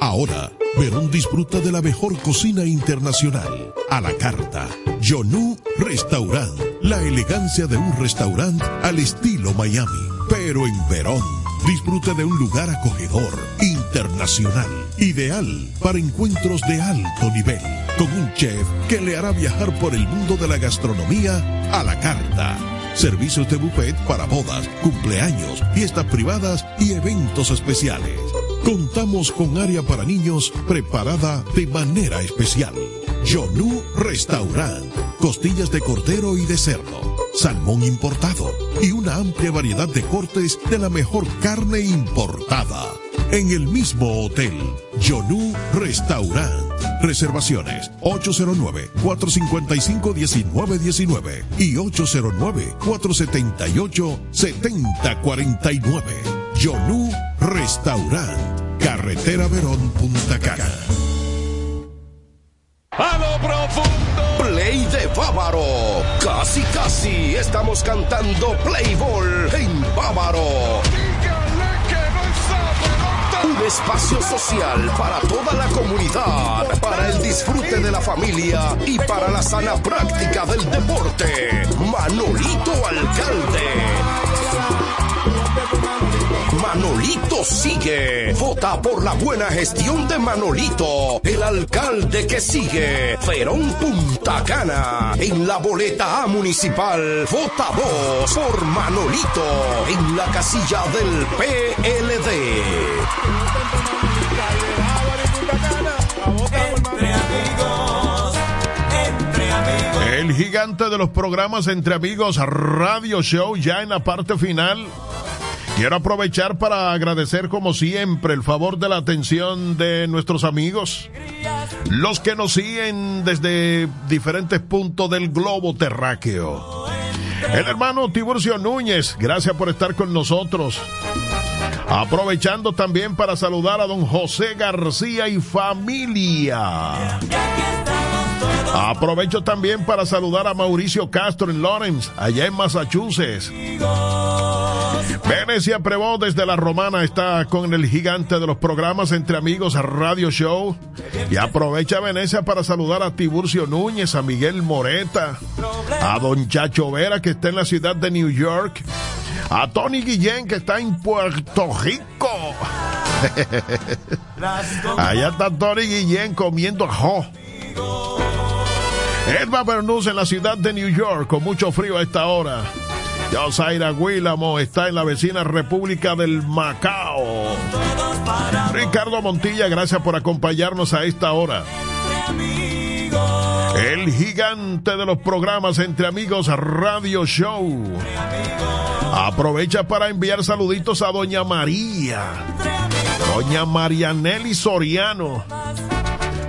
Ahora, Verón disfruta de la mejor cocina internacional. A la carta. Yonu Restaurant. La elegancia de un restaurante al estilo Miami. Pero en Verón. Disfruta de un lugar acogedor, internacional, ideal para encuentros de alto nivel, con un chef que le hará viajar por el mundo de la gastronomía a la carta. Servicios de buffet para bodas, cumpleaños, fiestas privadas y eventos especiales. Contamos con área para niños preparada de manera especial. Yonu Restaurant. Costillas de cordero y de cerdo. Salmón importado. Y una amplia variedad de cortes de la mejor carne importada. En el mismo hotel. Yonu Restaurant. Reservaciones 809-455-1919 y 809-478-7049. Yonu Restaurant. Carretera Verón Punta Cana. A lo profundo. Play de Bávaro. Casi, casi estamos cantando Play Ball en Bávaro. Un espacio social para toda la comunidad, para el disfrute de la familia y para la sana práctica del deporte. Manolito Alcalde. Manolito sigue. Vota por la buena gestión de Manolito, el alcalde que sigue. Ferón Punta Cana. En la boleta A municipal. Vota vos por Manolito. En la casilla del PLD. Entre amigos, entre amigos. El gigante de los programas Entre Amigos Radio Show ya en la parte final. Quiero aprovechar para agradecer como siempre el favor de la atención de nuestros amigos, los que nos siguen desde diferentes puntos del globo terráqueo. El hermano Tiburcio Núñez, gracias por estar con nosotros. Aprovechando también para saludar a don José García y familia. Aprovecho también para saludar a Mauricio Castro en Lawrence, allá en Massachusetts. Venecia Prevó desde la Romana está con el gigante de los programas Entre Amigos Radio Show. Y aprovecha Venecia para saludar a Tiburcio Núñez, a Miguel Moreta, a Don Chacho Vera que está en la ciudad de New York, a Tony Guillén que está en Puerto Rico. Allá está Tony Guillén comiendo ajo. Edma Bernús en la ciudad de New York con mucho frío a esta hora. Yosaira Guílamo está en la vecina República del Macao. Ricardo Montilla, gracias por acompañarnos a esta hora. El gigante de los programas Entre Amigos Radio Show. Aprovecha para enviar saluditos a Doña María. Doña Marianelli Soriano.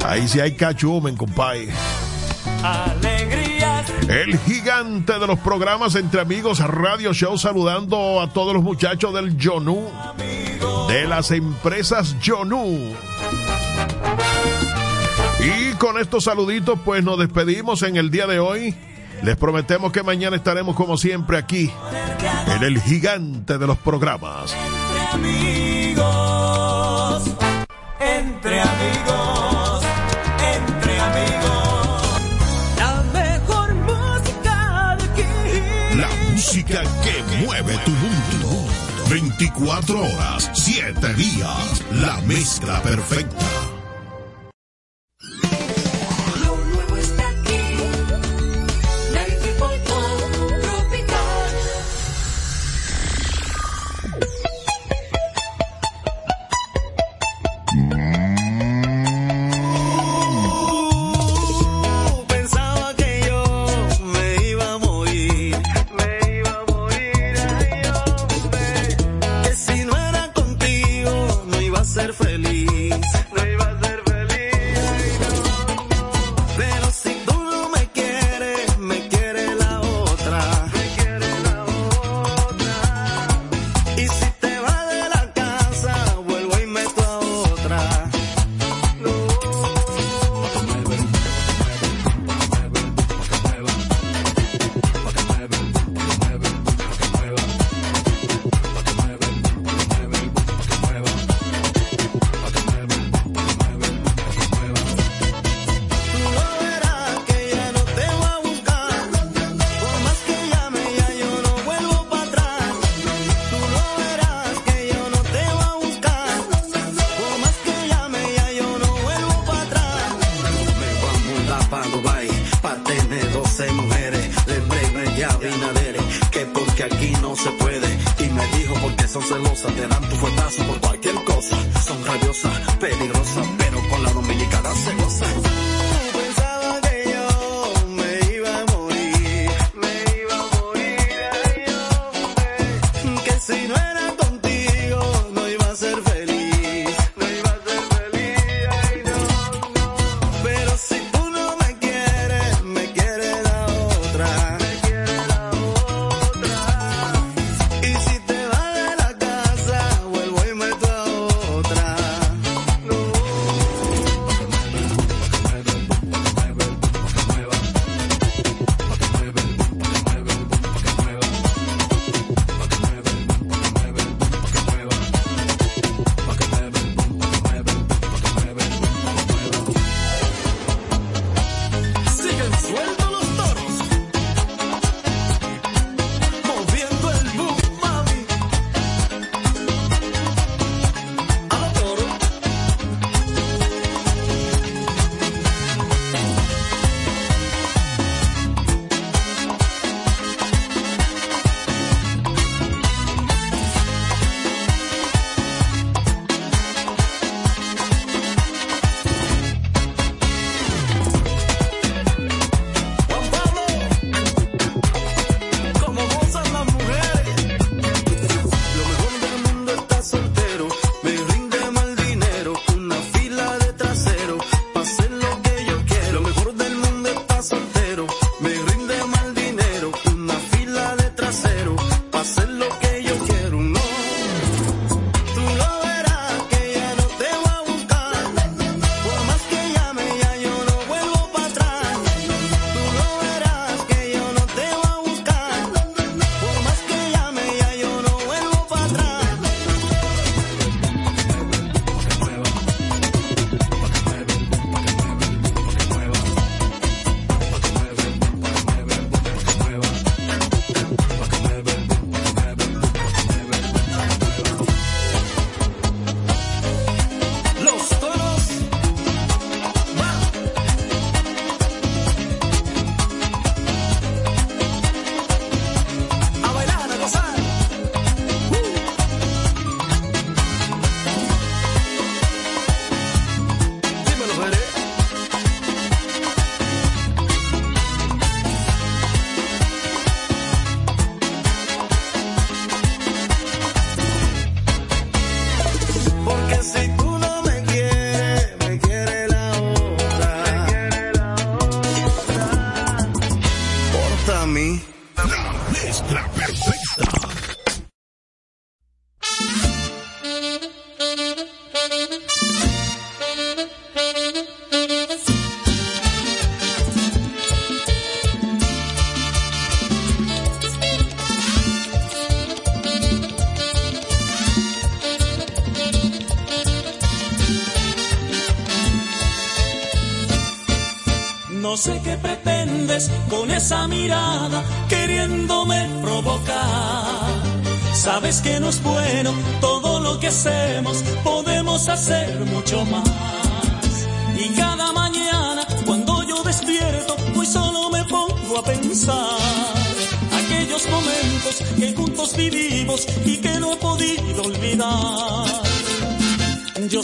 Ahí sí hay cachumen, compadre. El gigante de los programas Entre Amigos Radio Show saludando a todos los muchachos del Yonu. De las empresas Yonu. Y con estos saluditos pues nos despedimos en el día de hoy. Les prometemos que mañana estaremos como siempre aquí en el gigante de los programas. Entre amigos. Entre amigos. Que mueve tu mundo. 24 horas, 7 días. La mezcla perfecta.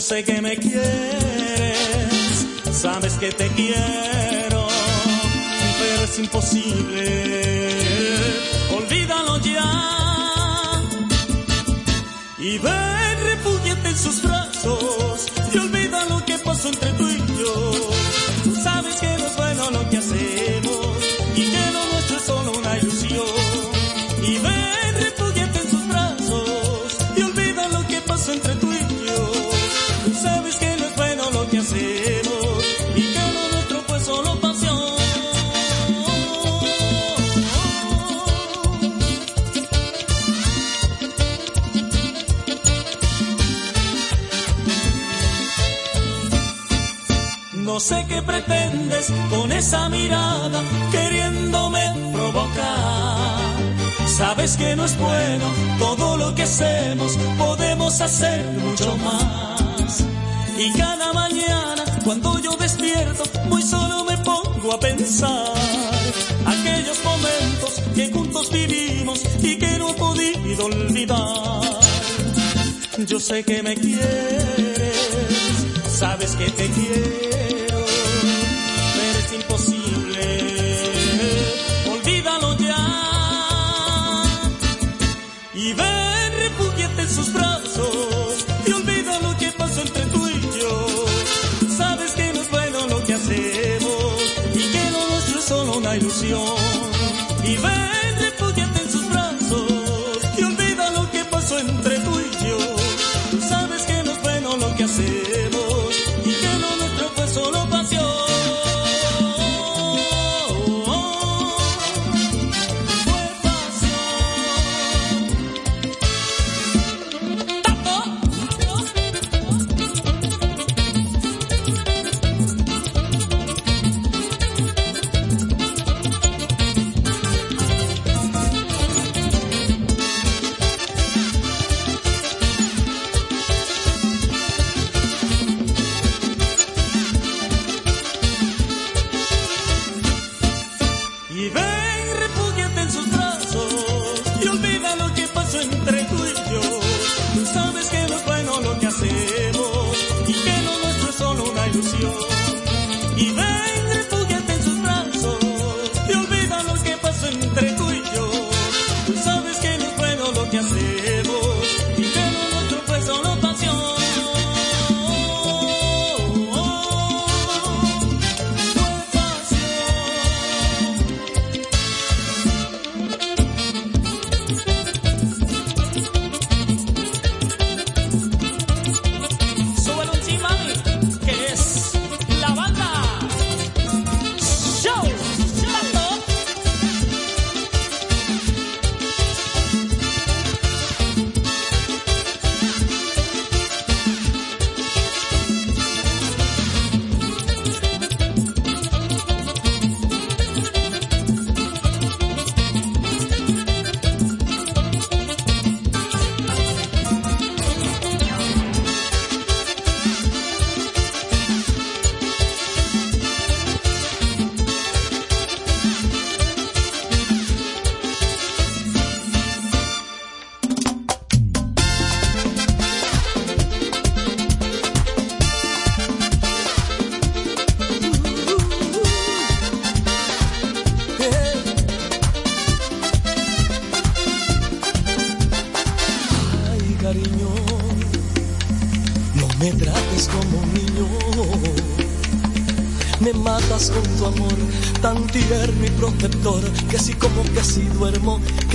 sé que me quieres, sabes que te quiero, pero es imposible. Olvídalo ya y ve. con esa mirada queriéndome provocar. Sabes que no es bueno todo lo que hacemos, podemos hacer mucho más. Y cada mañana cuando yo despierto, muy solo me pongo a pensar aquellos momentos que juntos vivimos y que no he podido olvidar. Yo sé que me quieres, sabes que te quiero imposible, olvídalo ya. Y ven, refúgiate en sus brazos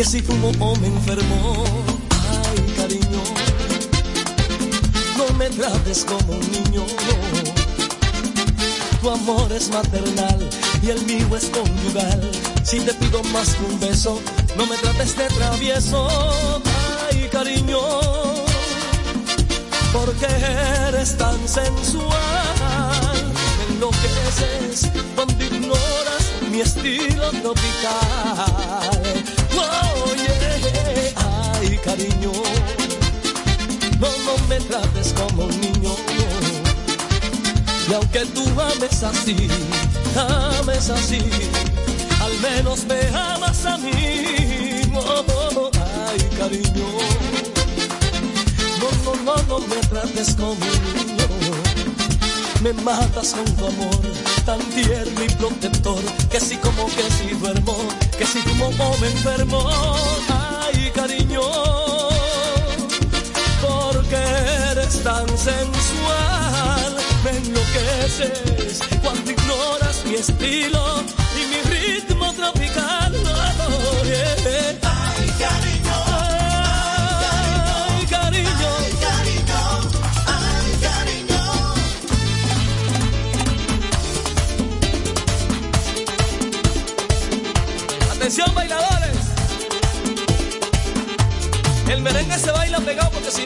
si fumo o me enfermo. Ay, cariño, no me trates como un niño. Tu amor es maternal y el mío es conyugal. Si te pido más que un beso, no me trates de travieso. Ay, cariño, porque eres tan sensual. Me enloqueces cuando ignoras mi estilo tropical. No, no me trates como un niño. Y aunque tú ames así, ames así, al menos me amas a mí. Ay, cariño. No, no, no, no me trates como un niño. Me matas con tu amor tan tierno y protector. Que si como que si duermo, que si fumo o me enfermo. Cuando ignoras mi estilo y mi ritmo tropical. Oh, yeah. Ay, cariño. Ay, cariño. Ay, cariño. Atención bailadores. El merengue se baila pegado porque si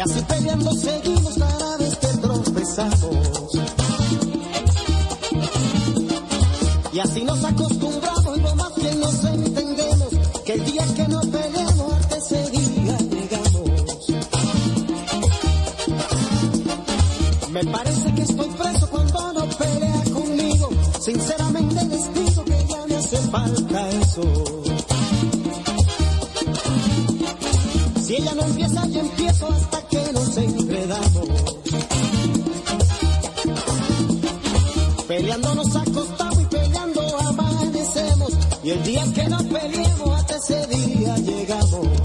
Y así peleando seguimos cada vez que tropezamos. Y así nos acostumbramos y lo más que nos entendemos, que el día que nos peleamos, arte ese día llegamos. Me parece que estoy preso cuando no pelea conmigo, sinceramente les digo que ya me hace falta eso. Si ella no empieza, yo empiezo hasta Y el día que nos peleamos hasta ese día llegamos.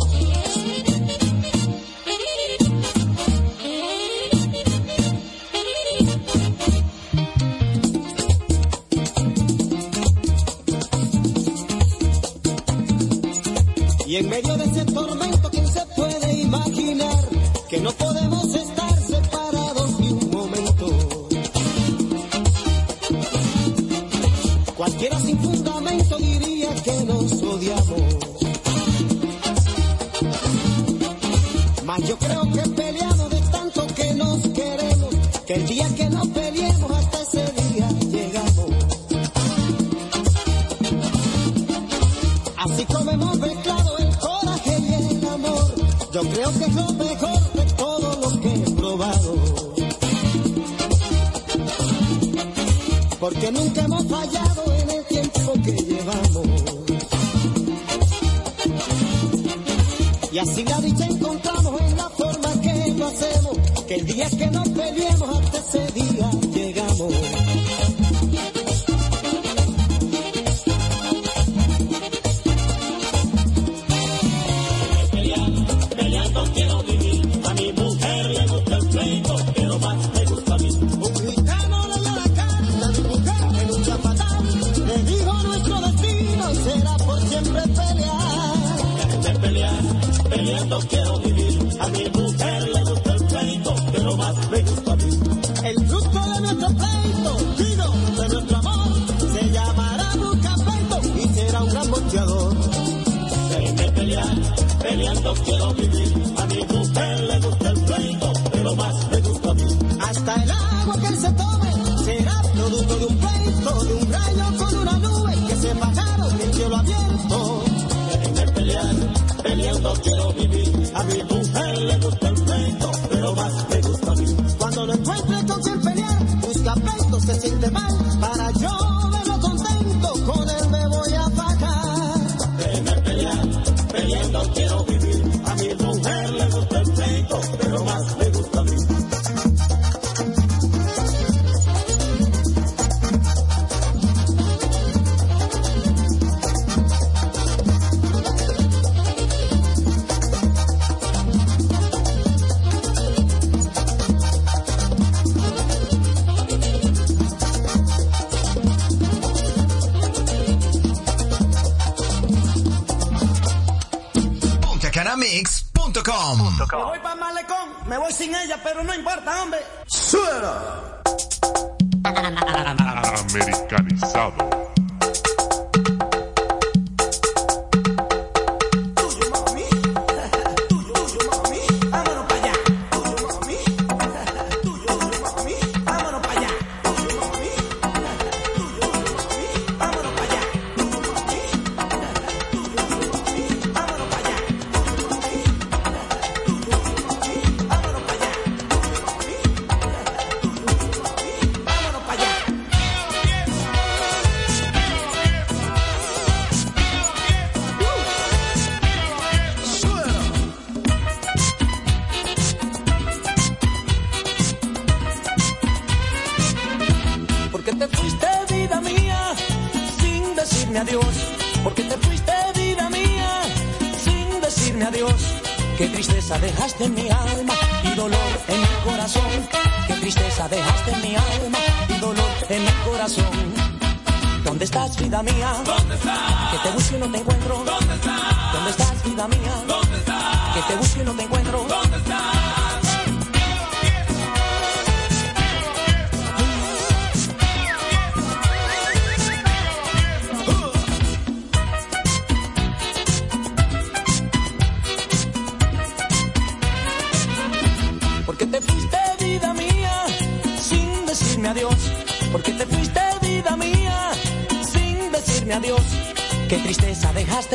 mía? ¿Dónde estás? Que te busco y no te encuentro. ¿Dónde estás? ¿Dónde estás, vida mía?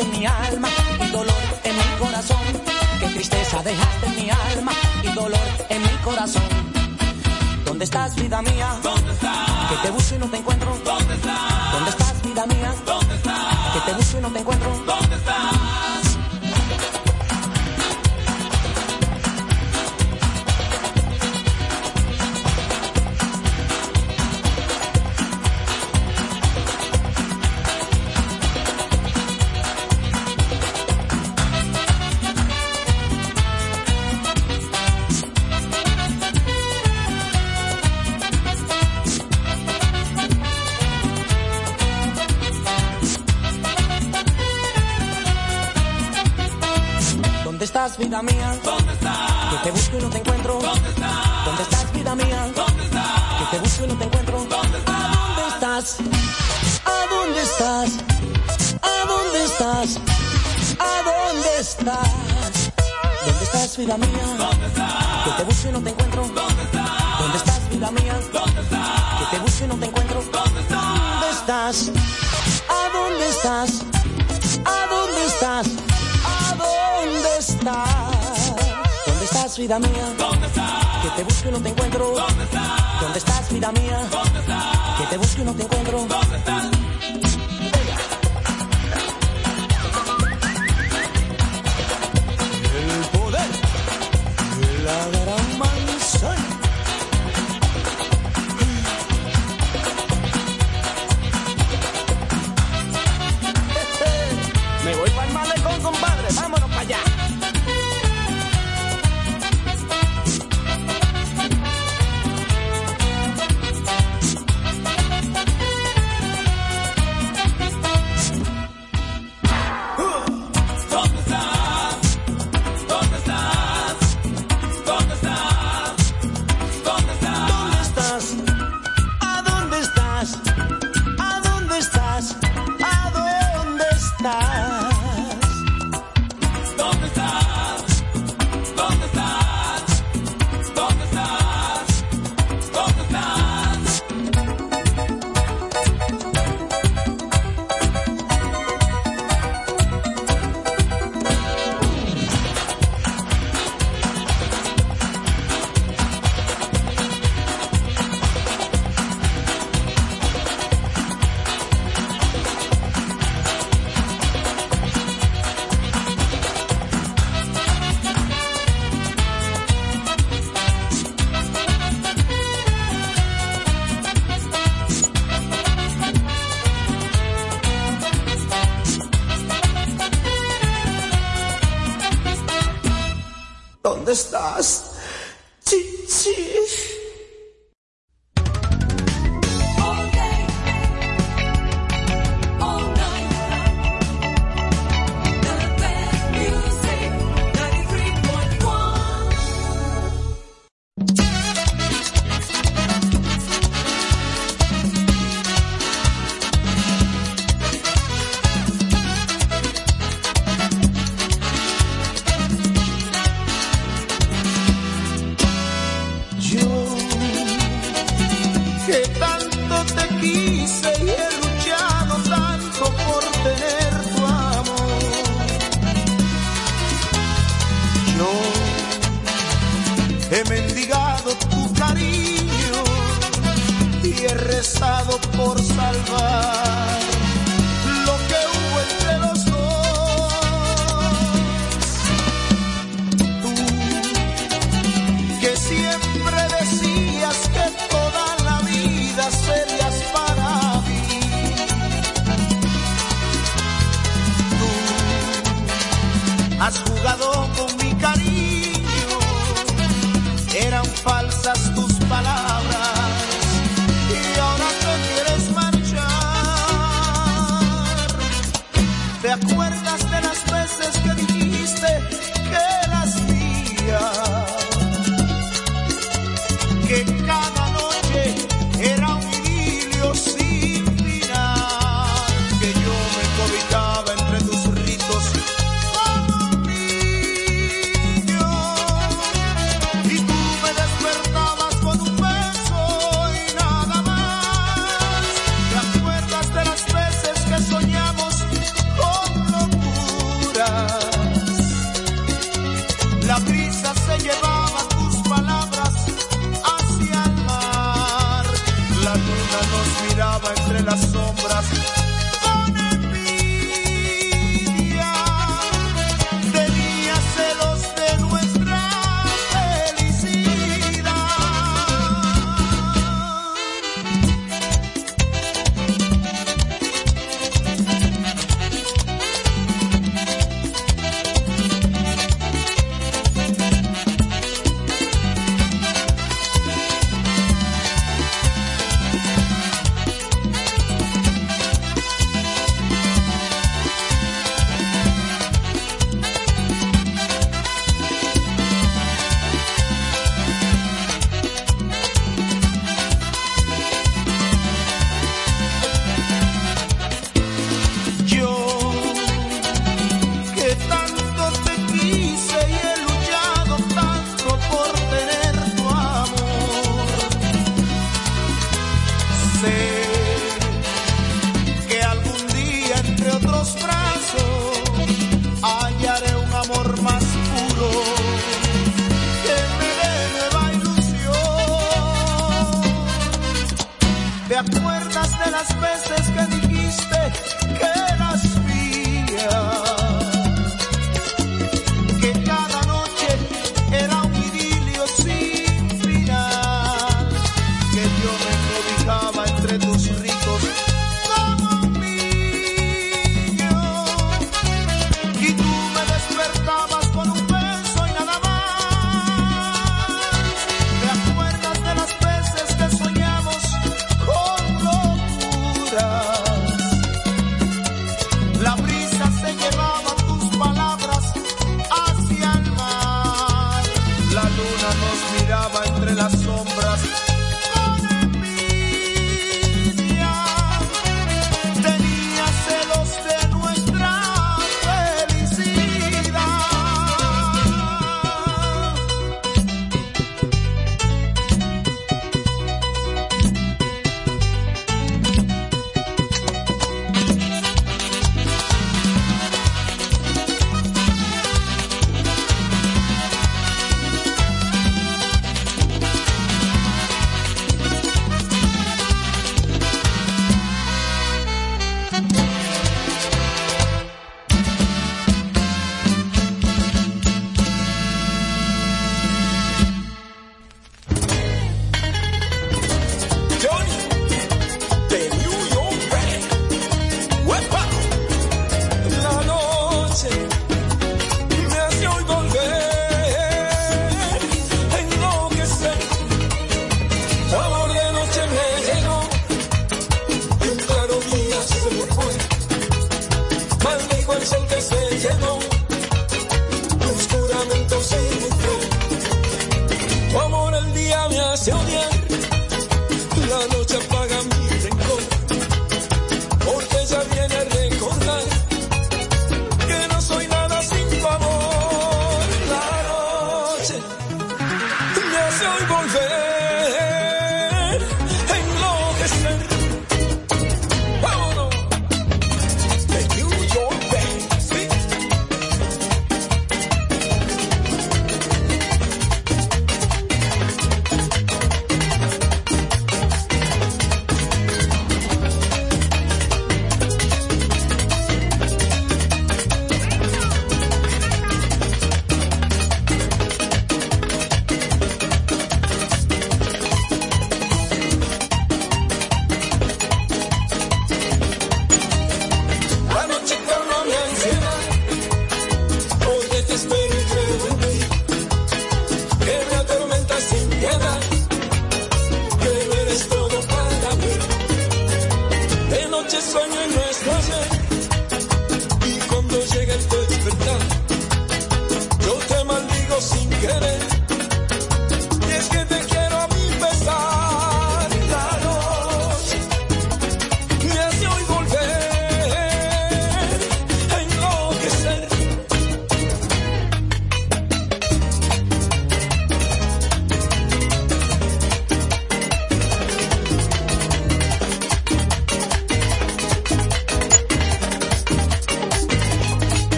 dejaste en mi alma y dolor en mi corazón. Qué tristeza dejaste en mi alma y dolor en mi corazón. ¿Dónde estás, vida mía? estás? ¿A dónde estás? ¿A dónde estás? ¿A dónde estás? ¿Dónde estás, vida mía? ¿Dónde estás? Que te busco y no te encuentro. ¿Dónde estás? ¿Dónde estás, vida mía? ¿Dónde estás? Que te busco y no te encuentro. ¿Dónde estás? ¿Dónde estás? ¿A dónde estás? ¿A dónde estás? ¿A dónde estás? estás, vida mía? ¿Dónde estás? Que te busco y no te encuentro. ¿Dónde estás? ¿Dónde estás, vida mía? ¿Dónde estás? Que te busco y no te encuentro. ¿Dónde estás? El poder, la gran the stars. Chee, chee. Italian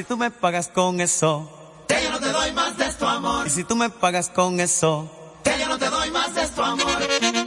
si tú me pagas con eso, que yo no te doy más de tu amor. Y si tú me pagas con eso, que yo no te doy más de tu amor.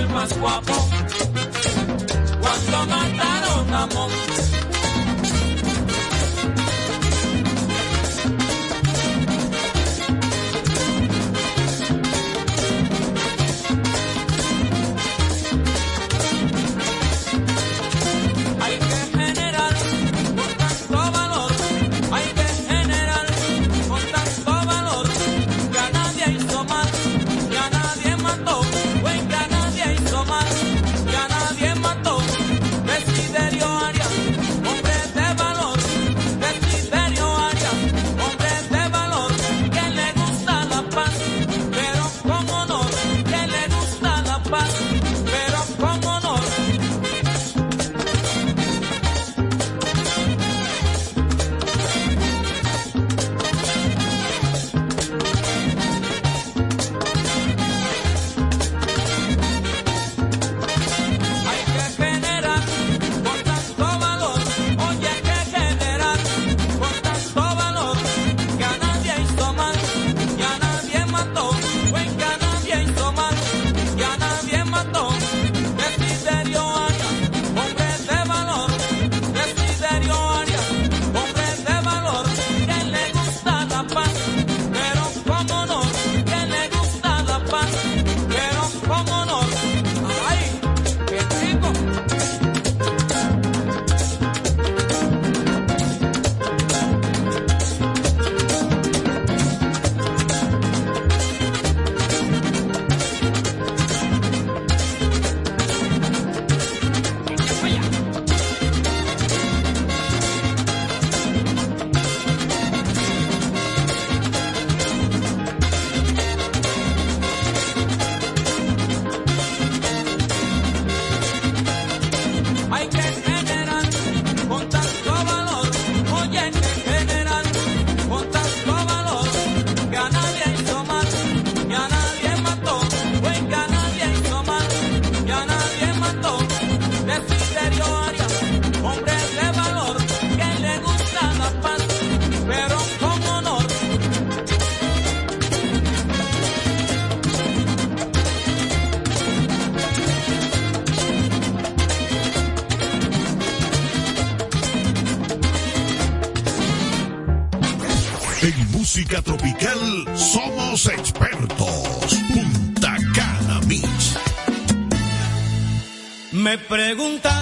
el más guapo. Cuando mataron a Montes expertos. Punta Cana Beach. Me preguntan